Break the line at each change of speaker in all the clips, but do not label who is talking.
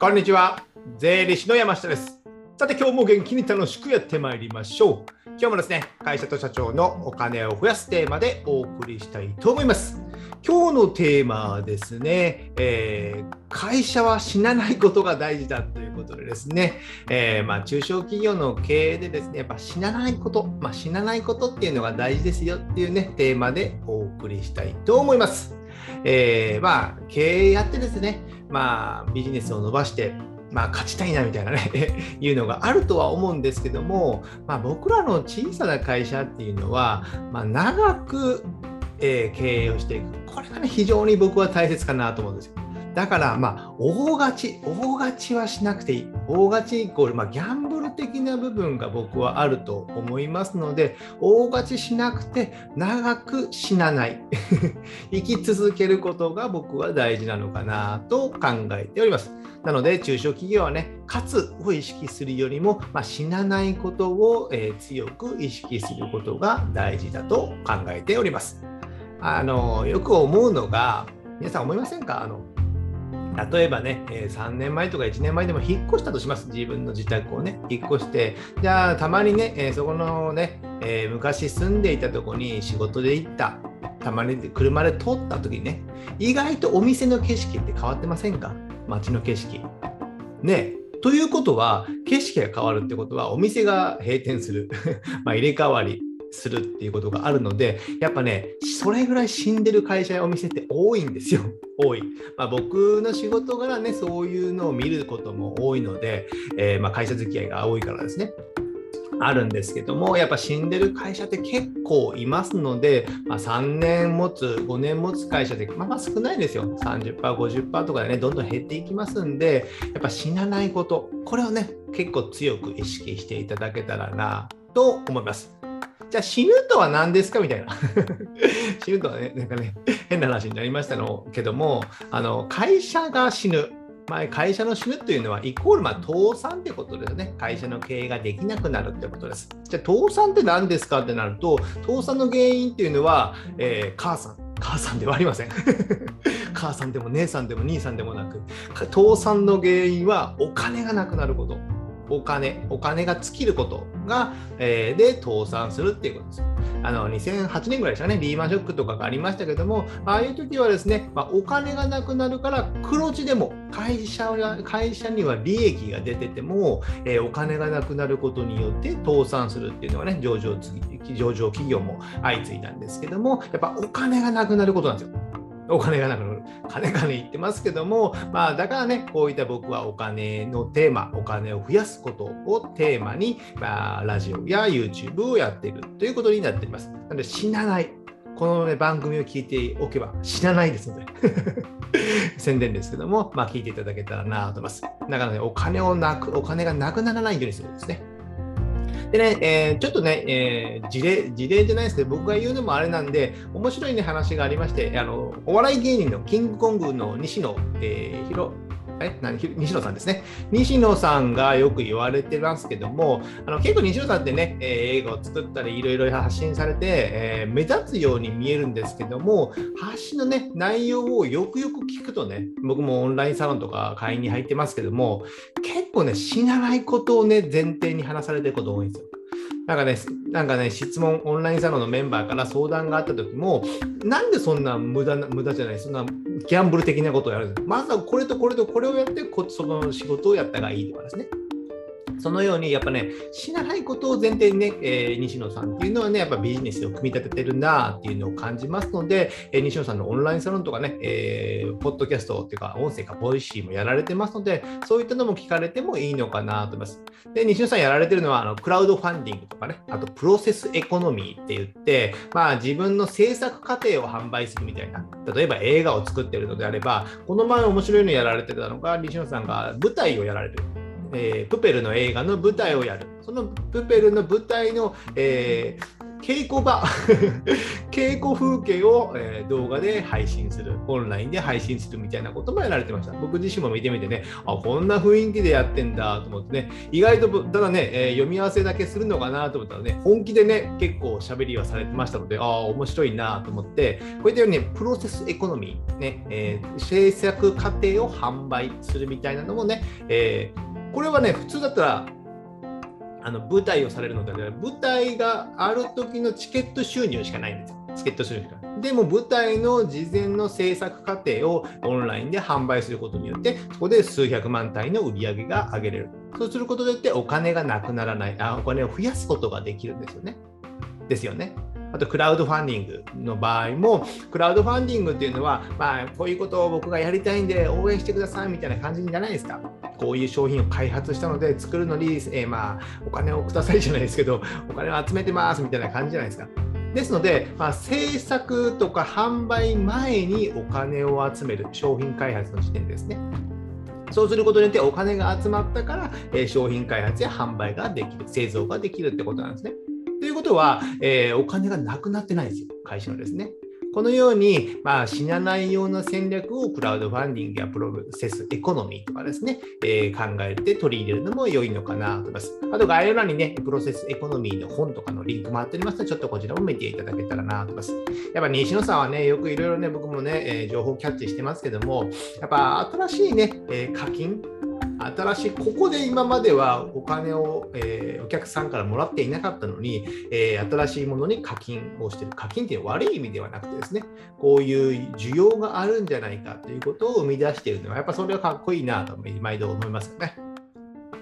こんにちは。税理士の山下です。さて、今日も元気に楽しくやってまいりましょう。今日もですね、会社と社長のお金を増やすテーマでお送りしたいと思います。今日のテーマはですね、えー会社は死なないことが大事だということでですね、えーまあ、中小企業の経営でですね、やっぱ死なないこと、まあ、死なないことっていうのが大事ですよっていうね、テーマでお送りしたいと思います。えーまあ、経営やってですね、まあ、ビジネスを伸ばして、まあ、勝ちたいなみたいなね いうのがあるとは思うんですけども、まあ、僕らの小さな会社っていうのは、まあ、長く、えー経営をしていくこれがね非常に僕は大切かなと思うんですよ。だから、まあ、大勝ち、大勝ちはしなくていい。大勝ちイコール、まあ、ギャンブル的な部分が僕はあると思いますので、大勝ちしなくて、長く死なない。生き続けることが僕は大事なのかなと考えております。なので、中小企業はね、勝つを意識するよりも、まあ、死なないことを、えー強く意識することが大事だと考えております。あのよく思うのが、皆さん思いませんか？あの例えばね、え3年前とか1年前でも引っ越したとします、自分の自宅をね、引っ越して、じゃあ、たまにね、えそこのね、えー昔住んでいたとこに仕事で行った、たまに車で通った時にね、意外とお店の景色って変わってませんか？街の景色。ねということは、景色が変わるってことは、お店が閉店する、ま入れ替わりするっていうことがあるので、やっぱね、それぐらい死んでる会社やお店って多いんですよ。多い。まあ、僕の仕事柄ね、そういうのを見ることも多いので、えーまあ会社付き合いが多いからですね。あるんですけども、やっぱ死んでる会社って結構いますので、まあ、3年持つ、5年持つ会社で、まあ、まあ少ないですよ。30%、50%とかでね、どんどん減っていきますんで、やっぱ死なないこと、これをね、結構強く意識していただけたらなと思います。じゃあ死ぬとは何ですか？みたいな。死ぬとはね、なんかね、変な話になりましたのけども、あの会社が死ぬ。まあ、会社の死ぬというのは、イコール、ま、倒産ってことですね。会社の経営ができなくなるってことです。じゃあ、倒産って何ですかってなると、倒産の原因っていうのは、えー母さん。母さんではありません。母さんでも姉さんでも兄さんでもなく、倒産の原因はお金がなくなること。お金、お金が尽きることが、えーで倒産するっていうことです。あの2008年ぐらいでしたね、リーマンショックとかがありましたけども、ああいう時はですね、まあ、お金がなくなるから黒字でも会社が会社には利益が出てても、えーお金がなくなることによって倒産するっていうのがね、上場上場企業も相次いだんですけども、やっぱお金がなくなることなんですよ。お金がなくなる。金金言ってますけども、まあ、だからね、こういった僕はお金のテーマ、お金を増やすことをテーマに、まあ、ラジオや YouTube をやっているということになっています。なので、死なない。この、ね、番組を聞いておけば死なないですので、宣伝ですけども、まあ、聞いていただけたらなと思います。だからね、お金をなく、お金がなくならないようにするんですね。でね、えーちょっとね、えー事例、事例じゃないですけど、僕が言うのもあれなんで、面白いね、話がありまして、あの、お笑い芸人のキングコングの西野、えー、ひろ、え何？西野さんですね。西野さんがよく言われてますけども、あの結構西野さんってね、えー映画を作ったりいろいろ発信されて、えー目立つように見えるんですけども、発信のね、内容をよくよく聞くとね、僕もオンラインサロンとか会員に入ってますけども、結構ね、死なないことをね、前提に話されてること多いんですよ。なんかね、なんかね、質問、オンラインサロンのメンバーから相談があった時も、なんでそんな無駄な、無駄じゃない、そんなギャンブル的なことをやるの？まずはこれとこれとこれをやって、その仕事をやった方がいいとかですね。そのように、やっぱね、死なないことを前提にね、えー西野さんっていうのはね、やっぱビジネスを組み立ててるなっていうのを感じますので、えー西野さんのオンラインサロンとかね、えーポッドキャストっていうか、音声か、 Voicy もやられてますので、そういったのも聞かれてもいいのかなと思います。で、西野さんやられてるのは、あのクラウドファンディングとかね、あとプロセスエコノミーって言って、まあ自分の制作過程を販売するみたいな、例えば映画を作ってるのであれば、この前面白いのやられてたのが、西野さんが舞台をやられてる。えープペルの映画の舞台をやる。そのプペルの舞台の、えー稽古場。稽古風景を、えー、動画で配信する。オンラインで配信するみたいなこともやられてました。僕自身も見てみてね。あこんな雰囲気でやってんだと思ってね。意外とただね、え、読み合わせだけするのかなと思ったらね本気でね結構喋りはされてましたのでああ面白いなと思ってこういったように、ね、プロセスエコノミーね、え、制作過程を販売するみたいなのもね、えー、これはね普通だったらあの舞台をされるので舞台がある時のチケット収入しかないんですよ。チケット収入しか。でも舞台の事前の制作過程をオンラインで販売することによってそこで数百万単位の売り上げが上げれる。そうすることによってお金がなくならないあお金を増やすことができるんですよね。ですよね。あとクラウドファンディングの場合も、クラウドファンディングっていうのは、まあ、こういうことを僕がやりたいんで応援してくださいみたいな感じじゃないですか。こういう商品を開発したので作るのに、えー、まあ、お金をくださいじゃないですけど、お金を集めてますみたいな感じじゃないですか。ですので、まあ、制作とか販売前にお金を集める商品開発の時点ですね。そうすることによってお金が集まったから、えー、商品開発や販売ができる、製造ができるってことなんですね。ということは、えー、お金がなくなってないんですよ、会社のですね。このように、まあ、死なないような戦略をクラウドファンディングやプロセスエコノミーとかですね、えー、考えて取り入れるのも良いのかなと思います。あと概要欄にね、プロセスエコノミーの本とかのリンクもあっておりますので、ちょっとこちらも見ていただけたらなと思います。やっぱ西野さんはね、よくいろいろね、僕もね、えー、情報キャッチしてますけども、やっぱ新しいね、えー、課金、新しい、ここで今まではお金を、えー、お客さんからもらっていなかったのに、えー、新しいものに課金をしてる。課金っていうのは悪い意味ではなくてですね、こういう需要があるんじゃないかということを生み出しているのは、やっぱそれはかっこいいなと毎度思いますよね。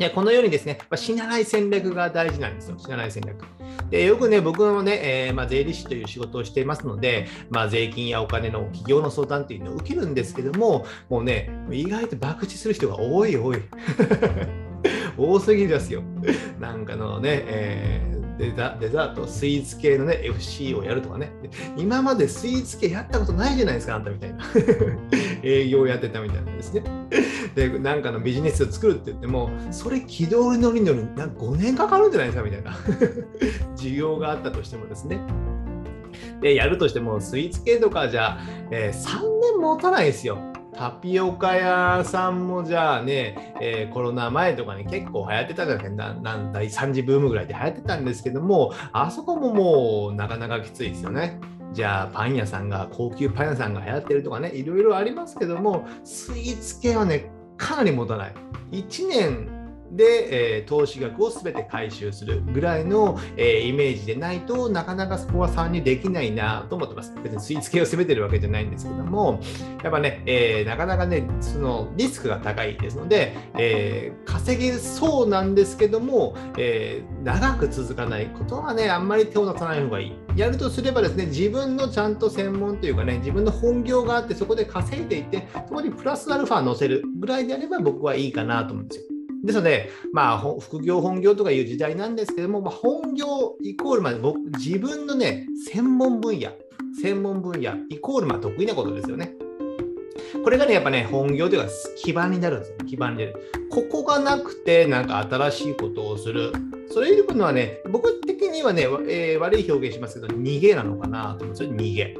でこのようにですね、死なない戦略が大事なんですよ。死なない戦略。でよくね、僕もね、えー、まあ、税理士という仕事をしていますので、まあ、税金やお金の企業の相談っていうのを受けるんですけども、もうね、意外と博打する人が多い多い。多すぎですよ。なんかのね、えーデザート、スイーツ系のね、FC をやるとかね。今までスイーツ系やったことないじゃないですか、あんたみたいな。営業やってたみたいなんですね。で、なんかのビジネスを作るって言っても、それ軌道に乗り乗り、なんか5年かかるんじゃないですか、みたいな。需要があったとしてもですね。で、やるとしても、スイーツ系とかじゃ、えー、3年持たないですよ。タピオカ屋さんもじゃあね、えー、コロナ前とかね結構流行ってたじゃないですか第3次ブームぐらいで流行ってたんですけども、あそこももうなかなかきついですよね。じゃあパン屋さんが、高級パン屋さんが流行ってるとかね、いろいろありますけども、スイーツ系はね、かなり持たない。1年で、えー、投資額を全て回収するぐらいの、えー、イメージでないとなかなかそこは参入できないなと思ってます。別にスイーツ系を攻めてるわけじゃないんですけども、やっぱね、えー、なかなかね、そのリスクが高いですので、え稼げそうなんですけども、え長く続かないことはね、あんまり手を出さない方がいい。やるとすればですね、自分のちゃんと専門というかね、自分の本業があって、そこで稼いでいて、そこにプラスアルファ乗せるぐらいであれば僕はいいかなと思うんですよ。ですので、まあ、副業、本業とかいう時代なんですけども、まあ、本業イコールまで僕、自分のね、専門分野、専門分野イコールまあ得意なことですよね。これがね、やっぱね、本業というか基盤になるんですよ。基盤になる。ここがなくて、なんか新しいことをする。それいうのはね、僕的にはね、えー、悪い表現しますけど、逃げなのかなと思うんですよ。逃げ。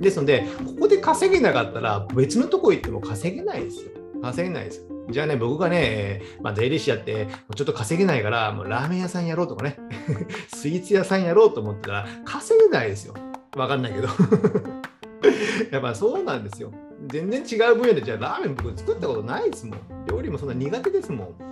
ですので、ここで稼げなかったら、別のとこ行っても稼げないですよ。稼げないですよ。じゃあね、僕がね、まあ、税理士やって、ちょっと稼げないから、もうラーメン屋さんやろうとかね、スイーツ屋さんやろうと思ったら、稼げないですよ。わかんないけど。やっぱそうなんですよ。全然違う分野で、じゃあラーメン僕作ったことないですもん。料理もそんな苦手ですもん。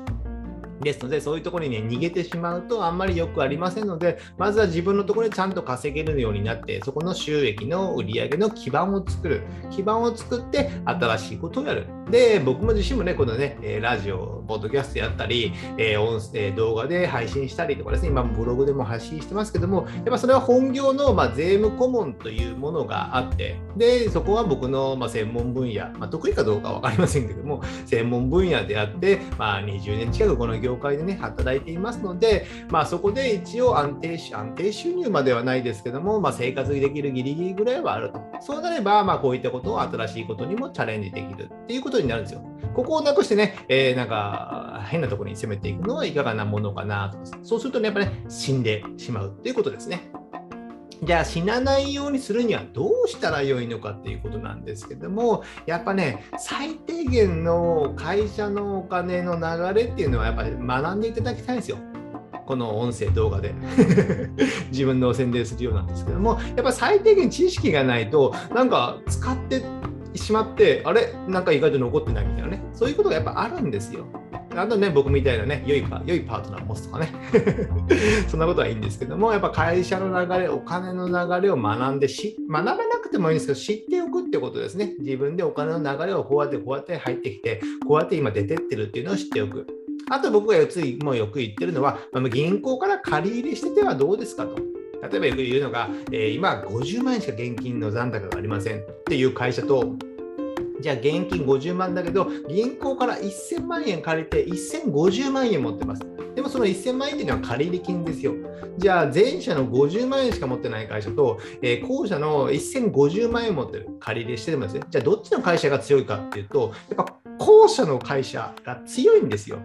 ですので、そういうところにね、逃げてしまうとあんまりよくありませんので、まずは自分のところでちゃんと稼げるようになって、そこの収益の売り上げの基盤を作る。基盤を作って新しいことをやる。で、僕も自身もね、このね、ラジオ、ポッドキャストやったり、音声、動画で配信したりとかですね、今ブログでも発信してますけども、やっぱそれは本業の、ま税務顧問というものがあって、で、そこは僕の、ま専門分野、まあ、得意かどうかわかりませんけども、専門分野であって、まあ、20年近くこの業業界でね、働いていますので、まあ、そこで一応安定安定収入まではないですけども、まあ、生活できるギリギリぐらいはあると。そうなれば、まあ、こういったことを新しいことにもチャレンジできるっていうことになるんですよ。ここをなくしてね、えー、なんか変なところに攻めていくのはいかがなものかなと。そうするとね、やっぱね、死んでしまうっていうことですね。じゃあ死なないようにするにはどうしたらよいのかっていうことなんですけどもやっぱね最低限の会社のお金の流れっていうのはやっぱり学んでいただきたいんですよ。この音声動画で 自分の宣伝するようなんですけどもやっぱ最低限知識がないとなんか使ってしまってあれ？なんか意外と残ってないみたいなねそういうことがやっぱあるんですよ。あとね、僕みたいなね、良いパ良いパートナーを持つとかね。そんなことはいいんですけども、やっぱ会社の流れ、お金の流れを学んでし、学べなくてもいいんですけど、知っておくってことですね。自分でお金の流れをこうやってこうやって入ってきて、こうやって今出てってるっていうのを知っておく。あと僕がついもうよく言ってるのは、銀行から借り入れしててはどうですかと。例えばよく言うのが、えー、今50万円しか現金の残高がありませんっていう会社と、じゃあ現金50万だけど、銀行から1000万円借りて1050万円持ってます。でもその1000万円っていうのは借入金ですよ。じゃあ前者の50万円しか持ってない会社と、えー、後者の1050万円持ってる借り入れしてますね。じゃあどっちの会社が強いかっていうと、やっぱ後者の会社が強いんですよ。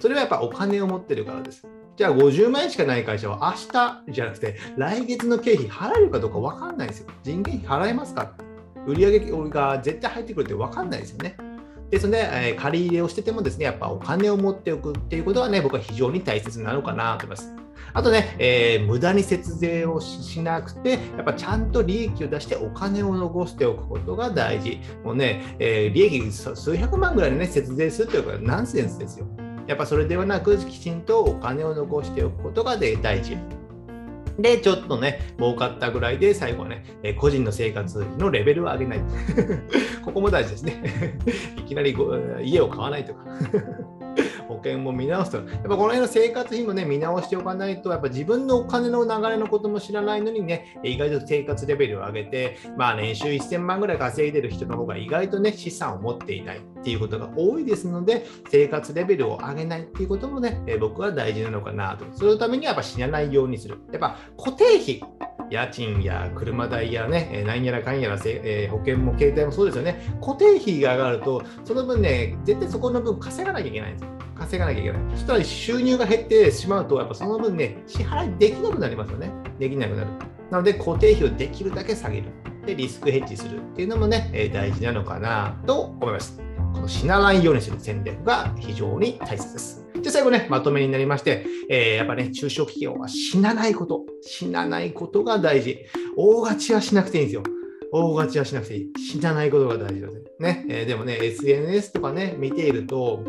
それはやっぱお金を持ってるからです。じゃあ50万円しかない会社は明日じゃなくて来月の経費払えるかどうか分かんないですよ。人件費払えますか？売上が絶対入ってくるって分かんないですよね。ですので、えー、借り入れをしててもですね、やっぱお金を持っておくっていうことはね、僕は非常に大切なのかなと思います。あとね、えー、無駄に節税をしなくて、やっぱちゃんと利益を出してお金を残しておくことが大事。もうね、えー、利益数百万ぐらいでね、節税するということはナンセンスですよ。やっぱそれではなく、きちんとお金を残しておくことが大事。で、ちょっとね、儲かったぐらいで、最後はね、え個人の生活費のレベルを上げない。ここも大事ですね。いきなり家を買わないとか。保険も見直すと、やっぱこの辺の生活費もね、見直しておかないと、やっぱ自分のお金の流れのことも知らないのにね、意外と生活レベルを上げて、まあ年収1000万ぐらい稼いでる人の方が意外とね、資産を持っていないっていうことが多いですので、生活レベルを上げないっていうこともね、え僕は大事なのかなと。そのためにはやっぱ死なないようにする。やっぱ固定費。家賃や車代やね、なんやらかんやら、えー、保険も携帯もそうですよね、固定費が上がると、その分ね、絶対そこの分稼がなきゃいけないんですよ。稼がなきゃいけない。そしたら収入が減ってしまうと、やっぱその分ね、支払いできなくなりますよね。できなくなる。なので、固定費をできるだけ下げる。で、リスクヘッジするっていうのもね、え大事なのかなと思います。死なないようにする戦略が非常に大切です。で、最後ね、まとめになりまして、えー、やっぱね、中小企業は死なないこと、死なないことが大事。大勝ちはしなくていいんですよ。大勝ちはしなくていい。死なないことが大事ですね。えー、でもね、SNS とかね、見ていると、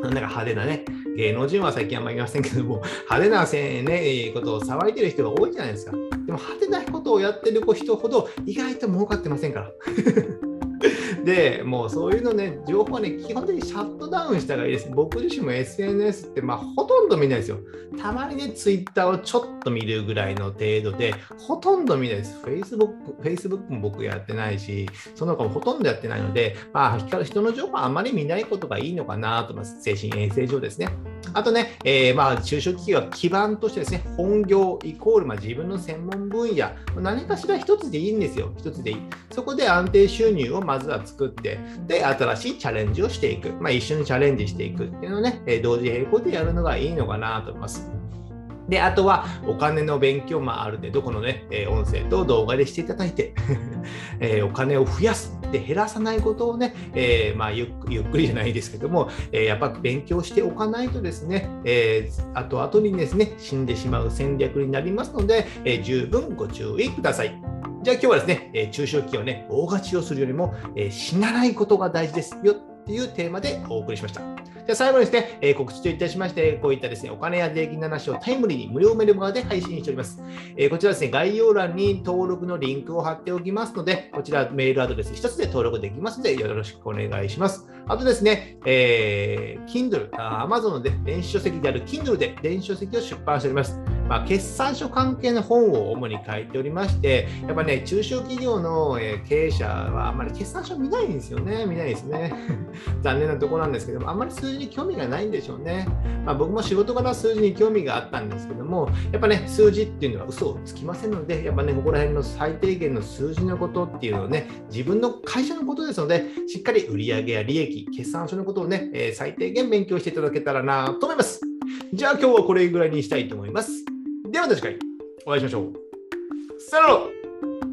なんか派手なね、芸能人は最近あんまりいませんけども、派手なせ、ね、ことを騒いでる人が多いじゃないですか。でも派手なことをやってる人ほど意外と儲かってませんから。で、もうそういうのね、情報はね、基本的にシャットダウンした方がいいです。僕自身も SNS って、まあ、ほとんど見ないですよ。たまにね、Twitter をちょっと見るぐらいの程度で、ほとんど見ないです。Facebook, Facebook も僕やってないし、その他もほとんどやってないので、まあ、人の情報はあまり見ないことがいいのかなと思います。精神衛生上ですね。あとね、えー、まあ中小企業は基盤としてですね、本業イコールま自分の専門分野、何かしら一つでいいんですよ。一つでいい。そこで安定収入をまずは作作って、で、新しいチャレンジをしていく。まあ、一緒にチャレンジしていくっていうのをね、同時並行でやるのがいいのかなと思います。で、あとはお金の勉強、まあ、ある程度このね、え音声と動画でしていただいて えお金を増やすで減らさないことをね、えー、まあ、ゆっくりじゃないですけども、えー、やっぱ勉強しておかないとですね、えー、後々にですね、死んでしまう戦略になりますので、え十分ご注意ください。じゃあ今日はですね、え中小企業ね、大勝ちをするよりも、え死なないことが大事ですよっていうテーマでお送りしました。じゃあ最後にですね、え、告知といたしまして、こういったですね、お金や税金の話をタイムリーに無料メルマガで配信しております。え、こちらですね、概要欄に登録のリンクを貼っておきますので、こちらメールアドレス1つで登録できますので、よろしくお願いします。あとですね、えー、Kindle、Amazon の、ね、電子書籍である Kindle で電子書籍を出版しております。まあ、決算書関係の本を主に書いておりまして、やっぱね、中小企業の経営者はあんまり決算書見ないんですよね。見ないですね。残念なところなんですけども、あんまり数字に興味がないんでしょうね。まあ、僕も仕事から数字に興味があったんですけども、やっぱね、数字っていうのは嘘をつきませんので、やっぱね、ここら辺の最低限の数字のことっていうのをね、自分の会社のことですので、しっかり売上や利益、決算書のことをね、えー、最低限勉強していただけたらなと思います。じゃあ今日はこれぐらいにしたいと思います。ではまた次回お会いしましょう。さよなら